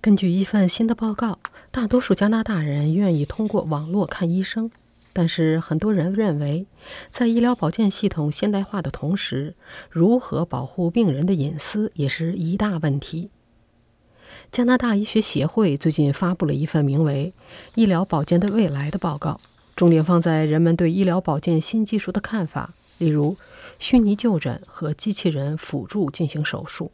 根据一份新的报告，大多数加拿大人愿意通过网络看医生，但是很多人认为，在医疗保健系统现代化的同时，如何保护病人的隐私也是一大问题。加拿大医学协会最近发布了一份名为《医疗保健的未来》的报告，重点放在人们对医疗保健新技术的看法，例如虚拟就诊和机器人辅助进行手术。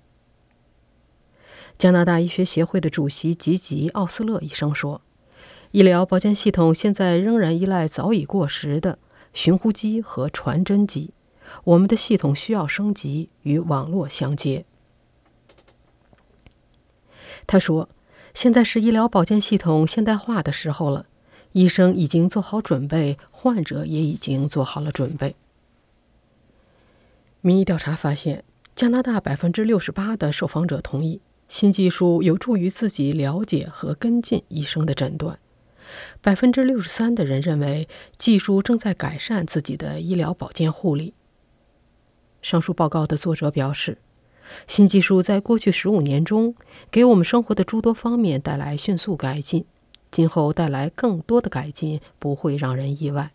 加拿大医学协会的主席吉吉·奥斯勒医生说：“医疗保健系统现在仍然依赖早已过时的寻呼机和传真机，我们的系统需要升级，与网络相接。”他说：“现在是医疗保健系统现代化的时候了，医生已经做好准备，患者也已经做好了准备。”民意调查发现，加拿大百分之六十八的受访者同意新技术有助于自己了解和跟进医生的诊断，百分之六十三的人认为技术正在改善自己的医疗保健护理。上述报告的作者表示。新技术在过去十五年中，给我们生活的诸多方面带来迅速改进，今后带来更多的改进不会让人意外。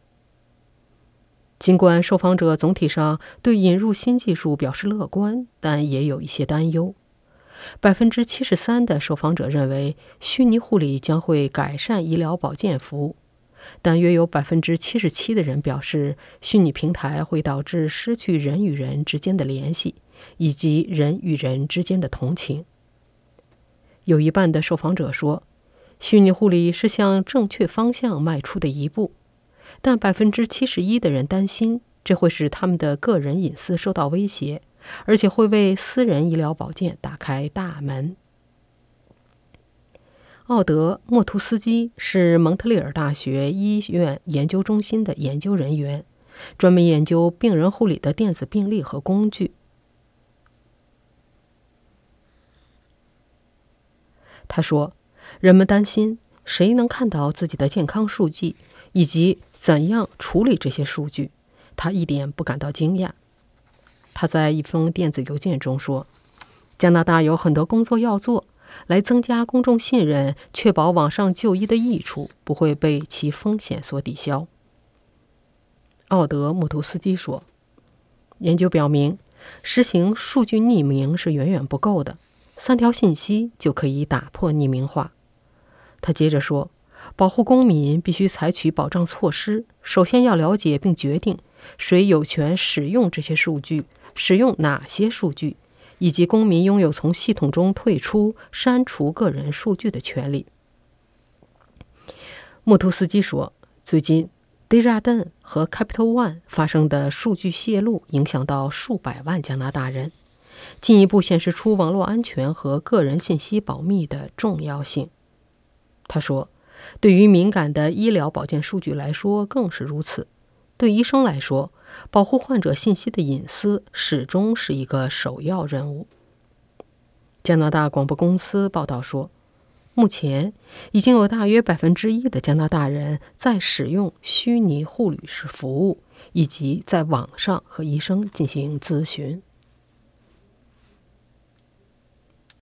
尽管受访者总体上对引入新技术表示乐观，但也有一些担忧。百分之七十三的受访者认为虚拟护理将会改善医疗保健服务，但约有百分之七十七的人表示虚拟平台会导致失去人与人之间的联系。以及人与人之间的同情。有一半的受访者说，虚拟护理是向正确方向迈出的一步，但百分之七十一的人担心这会使他们的个人隐私受到威胁，而且会为私人医疗保健打开大门。奥德·莫图斯基是蒙特利尔大学医院研究中心的研究人员，专门研究病人护理的电子病历和工具。他说：“人们担心谁能看到自己的健康数据，以及怎样处理这些数据。”他一点不感到惊讶。他在一封电子邮件中说：“加拿大有很多工作要做，来增加公众信任，确保网上就医的益处不会被其风险所抵消。”奥德·穆图斯基说：“研究表明，实行数据匿名是远远不够的。”三条信息就可以打破匿名化。他接着说：“保护公民必须采取保障措施。首先要了解并决定谁有权使用这些数据，使用哪些数据，以及公民拥有从系统中退出、删除个人数据的权利。”莫图斯基说：“最近，Desjardins 和 Capital One 发生的数据泄露影响到数百万加拿大人。”进一步显示出网络安全和个人信息保密的重要性。他说：“对于敏感的医疗保健数据来说，更是如此。对医生来说，保护患者信息的隐私始终是一个首要任务。”加拿大广播公司报道说，目前已经有大约百分之一的加拿大人在使用虚拟护理师服务，以及在网上和医生进行咨询。